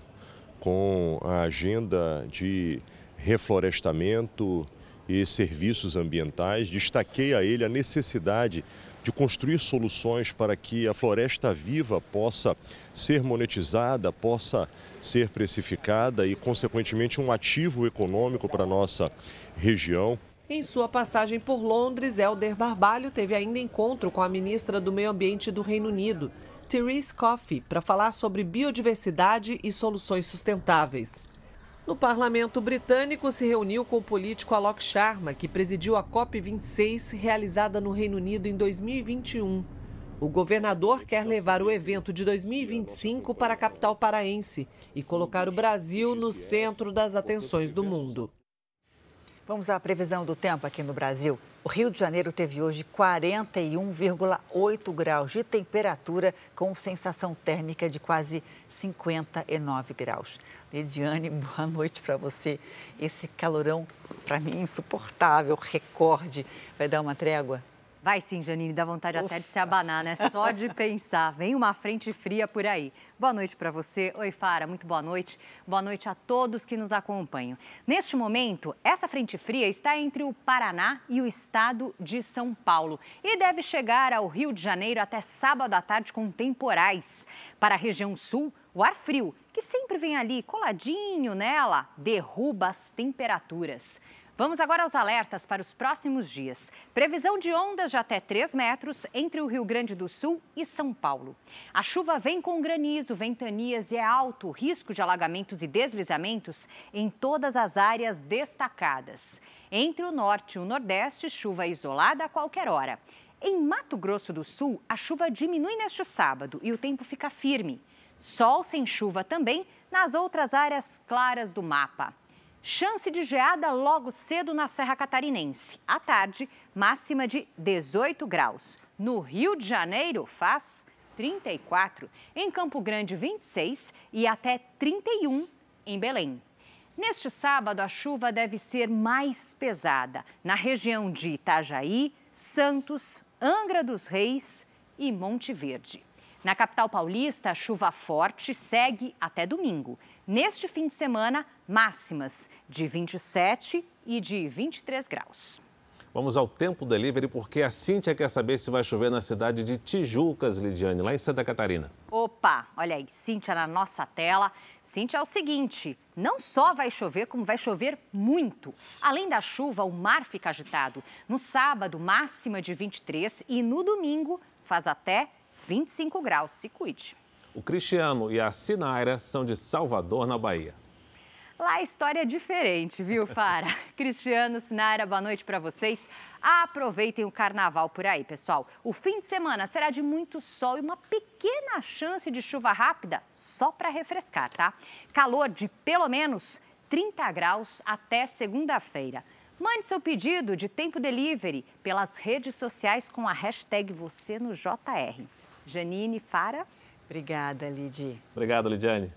com a agenda de reflorestamento e serviços ambientais. Destaquei a ele a necessidade de construir soluções para que a floresta viva possa ser monetizada, possa ser precificada e, consequentemente, um ativo econômico para a nossa região. Em sua passagem por Londres, Helder Barbalho teve ainda encontro com a ministra do Meio Ambiente do Reino Unido, Therese Coffey, para falar sobre biodiversidade e soluções sustentáveis. No parlamento britânico, se reuniu com o político Alok Sharma, que presidiu a COP26 realizada no Reino Unido em 2021. O governador quer levar o evento de 2025 para a capital paraense e colocar o Brasil no centro das atenções do mundo. Vamos à previsão do tempo aqui no Brasil. O Rio de Janeiro teve hoje 41,8 graus de temperatura, com sensação térmica de quase 59 graus. Lidiane, boa noite para você. Esse calorão, para mim, insuportável, recorde. Vai dar uma trégua? Vai sim, Janine, dá vontade Ufa. até de se abanar, né? Só de pensar. Vem uma frente fria por aí. Boa noite para você. Oi, Fara, muito boa noite. Boa noite a todos que nos acompanham. Neste momento, essa frente fria está entre o Paraná e o estado de São Paulo e deve chegar ao Rio de Janeiro até sábado à tarde com temporais. Para a região sul, o ar frio, que sempre vem ali coladinho nela, derruba as temperaturas. Vamos agora aos alertas para os próximos dias. Previsão de ondas de até 3 metros entre o Rio Grande do Sul e São Paulo. A chuva vem com granizo, ventanias e é alto o risco de alagamentos e deslizamentos em todas as áreas destacadas. Entre o norte e o nordeste, chuva isolada a qualquer hora. Em Mato Grosso do Sul, a chuva diminui neste sábado e o tempo fica firme. Sol sem chuva também nas outras áreas claras do mapa. Chance de geada logo cedo na Serra Catarinense. À tarde, máxima de 18 graus. No Rio de Janeiro, faz 34. Em Campo Grande, 26 e até 31 em Belém. Neste sábado, a chuva deve ser mais pesada na região de Itajaí, Santos, Angra dos Reis e Monte Verde. Na capital paulista, a chuva forte segue até domingo. Neste fim de semana, máximas de 27 e de 23 graus. Vamos ao tempo delivery, porque a Cíntia quer saber se vai chover na cidade de Tijucas, Lidiane, lá em Santa Catarina. Opa, olha aí, Cíntia na nossa tela. Cíntia, é o seguinte: não só vai chover, como vai chover muito. Além da chuva, o mar fica agitado. No sábado, máxima de 23 e no domingo faz até 25 graus. Se cuide. O Cristiano e a Sinaira são de Salvador, na Bahia. Lá a história é diferente, viu, Fara? Cristiano, Sinaira, boa noite para vocês. Aproveitem o carnaval por aí, pessoal. O fim de semana será de muito sol e uma pequena chance de chuva rápida só para refrescar, tá? Calor de pelo menos 30 graus até segunda-feira. Mande seu pedido de tempo delivery pelas redes sociais com a hashtag você no JR. Janine Fara. Obrigada, Lidi. Obrigado, Lidiane.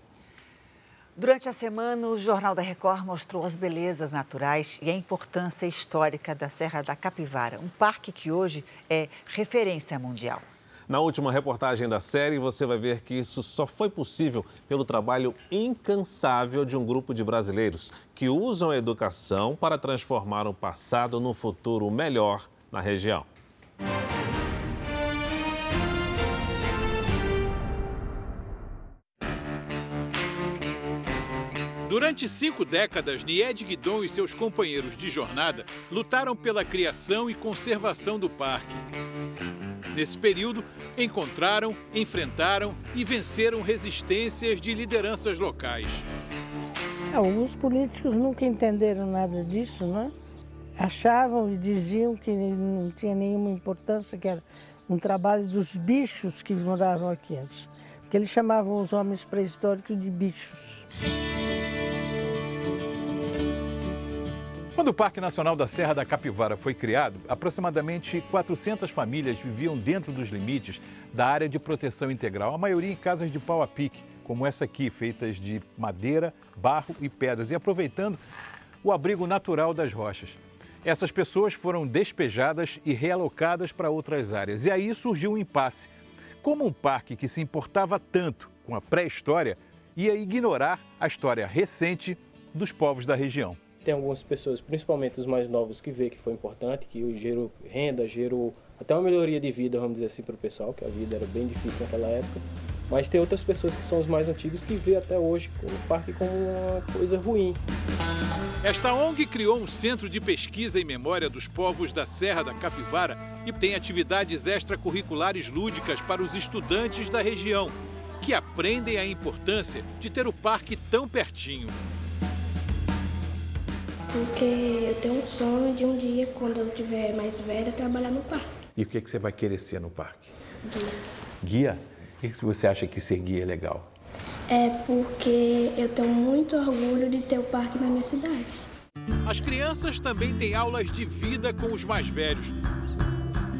Durante a semana, o Jornal da Record mostrou as belezas naturais e a importância histórica da Serra da Capivara, um parque que hoje é referência mundial. Na última reportagem da série, você vai ver que isso só foi possível pelo trabalho incansável de um grupo de brasileiros que usam a educação para transformar o passado num futuro melhor na região. Durante cinco décadas, Nied Guidon e seus companheiros de jornada lutaram pela criação e conservação do parque. Nesse período, encontraram, enfrentaram e venceram resistências de lideranças locais. Alguns políticos nunca entenderam nada disso, né? Achavam e diziam que não tinha nenhuma importância, que era um trabalho dos bichos que moravam aqui antes. Que eles chamavam os homens pré-históricos de bichos. Quando o Parque Nacional da Serra da Capivara foi criado, aproximadamente 400 famílias viviam dentro dos limites da área de proteção integral, a maioria em casas de pau a pique, como essa aqui, feitas de madeira, barro e pedras, e aproveitando o abrigo natural das rochas. Essas pessoas foram despejadas e realocadas para outras áreas. E aí surgiu um impasse. Como um parque que se importava tanto com a pré-história ia ignorar a história recente dos povos da região. Tem algumas pessoas, principalmente os mais novos, que vê que foi importante, que gerou renda, gerou até uma melhoria de vida, vamos dizer assim, para o pessoal, que a vida era bem difícil naquela época. Mas tem outras pessoas que são os mais antigos que vê até hoje o parque como uma coisa ruim. Esta ONG criou um centro de pesquisa em memória dos povos da Serra da Capivara e tem atividades extracurriculares lúdicas para os estudantes da região, que aprendem a importância de ter o parque tão pertinho. Porque eu tenho um sonho de um dia, quando eu tiver mais velha, trabalhar no parque. E o que, que você vai querer ser no parque? Guia. Guia? Por que você acha que ser guia é legal? É porque eu tenho muito orgulho de ter o parque na minha cidade. As crianças também têm aulas de vida com os mais velhos.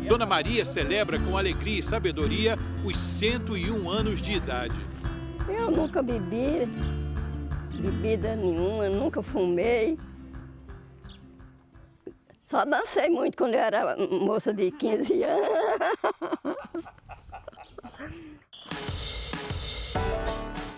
Dona Maria celebra com alegria e sabedoria os 101 anos de idade. Eu nunca bebi bebida nenhuma, nunca fumei. Só dancei muito quando eu era moça de 15 anos.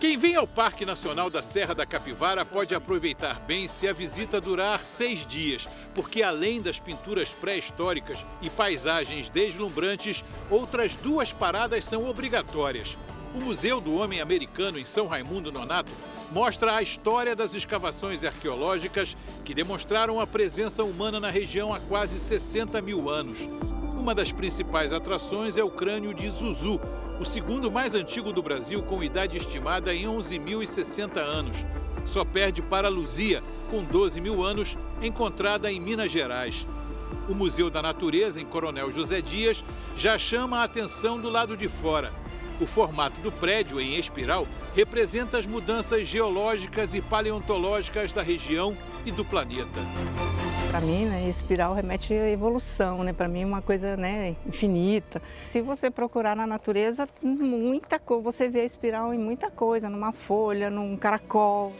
Quem vem ao Parque Nacional da Serra da Capivara pode aproveitar bem se a visita durar seis dias, porque além das pinturas pré-históricas e paisagens deslumbrantes, outras duas paradas são obrigatórias. O Museu do Homem Americano em São Raimundo Nonato mostra a história das escavações arqueológicas que demonstraram a presença humana na região há quase 60 mil anos. Uma das principais atrações é o crânio de Zuzu, o segundo mais antigo do Brasil, com idade estimada em 11.060 anos. Só perde para Luzia, com 12 mil anos, encontrada em Minas Gerais. O Museu da Natureza, em Coronel José Dias, já chama a atenção do lado de fora. O formato do prédio, em espiral, representa as mudanças geológicas e paleontológicas da região e do planeta. Para mim, né, espiral remete à evolução, né? Para mim, é uma coisa né, infinita. Se você procurar na natureza, muita coisa, você vê a espiral em muita coisa, numa folha, num caracol.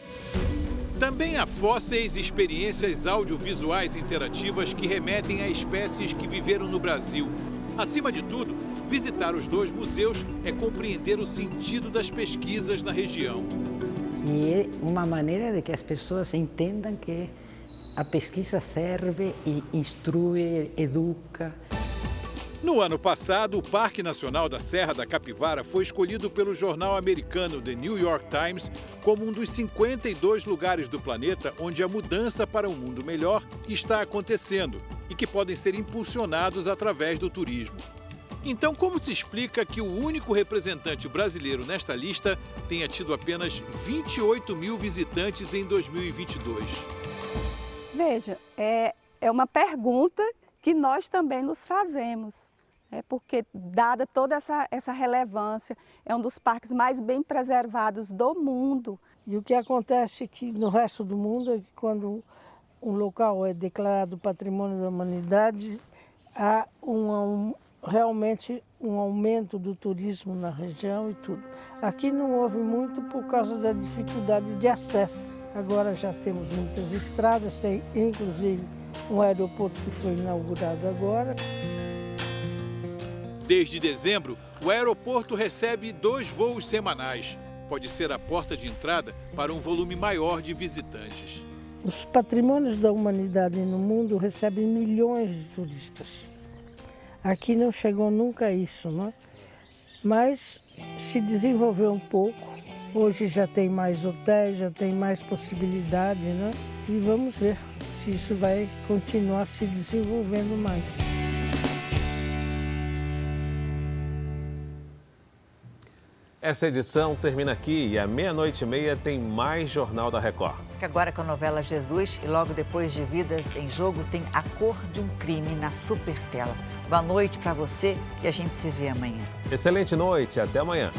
Também há fósseis e experiências audiovisuais interativas que remetem a espécies que viveram no Brasil. Acima de tudo, visitar os dois museus é compreender o sentido das pesquisas na região. E é uma maneira de que as pessoas entendam que a pesquisa serve e instrui, educa. No ano passado, o Parque Nacional da Serra da Capivara foi escolhido pelo jornal americano The New York Times como um dos 52 lugares do planeta onde a mudança para um mundo melhor está acontecendo e que podem ser impulsionados através do turismo. Então, como se explica que o único representante brasileiro nesta lista tenha tido apenas 28 mil visitantes em 2022? Veja, é, é uma pergunta que nós também nos fazemos. É porque, dada toda essa, essa relevância, é um dos parques mais bem preservados do mundo. E o que acontece que no resto do mundo é que quando um local é declarado patrimônio da humanidade, há um, realmente um aumento do turismo na região e tudo. Aqui não houve muito por causa da dificuldade de acesso. Agora já temos muitas estradas, tem inclusive um aeroporto que foi inaugurado agora. Desde dezembro, o aeroporto recebe dois voos semanais. Pode ser a porta de entrada para um volume maior de visitantes. Os patrimônios da humanidade no mundo recebem milhões de turistas. Aqui não chegou nunca isso, né? Mas se desenvolveu um pouco. Hoje já tem mais hotéis, já tem mais possibilidade, né? E vamos ver se isso vai continuar se desenvolvendo mais. Essa edição termina aqui e à meia-noite e meia tem mais Jornal da Record. Agora com a novela Jesus e logo depois de Vidas em Jogo tem A Cor de um Crime na Supertela. Boa noite para você e a gente se vê amanhã. Excelente noite, até amanhã.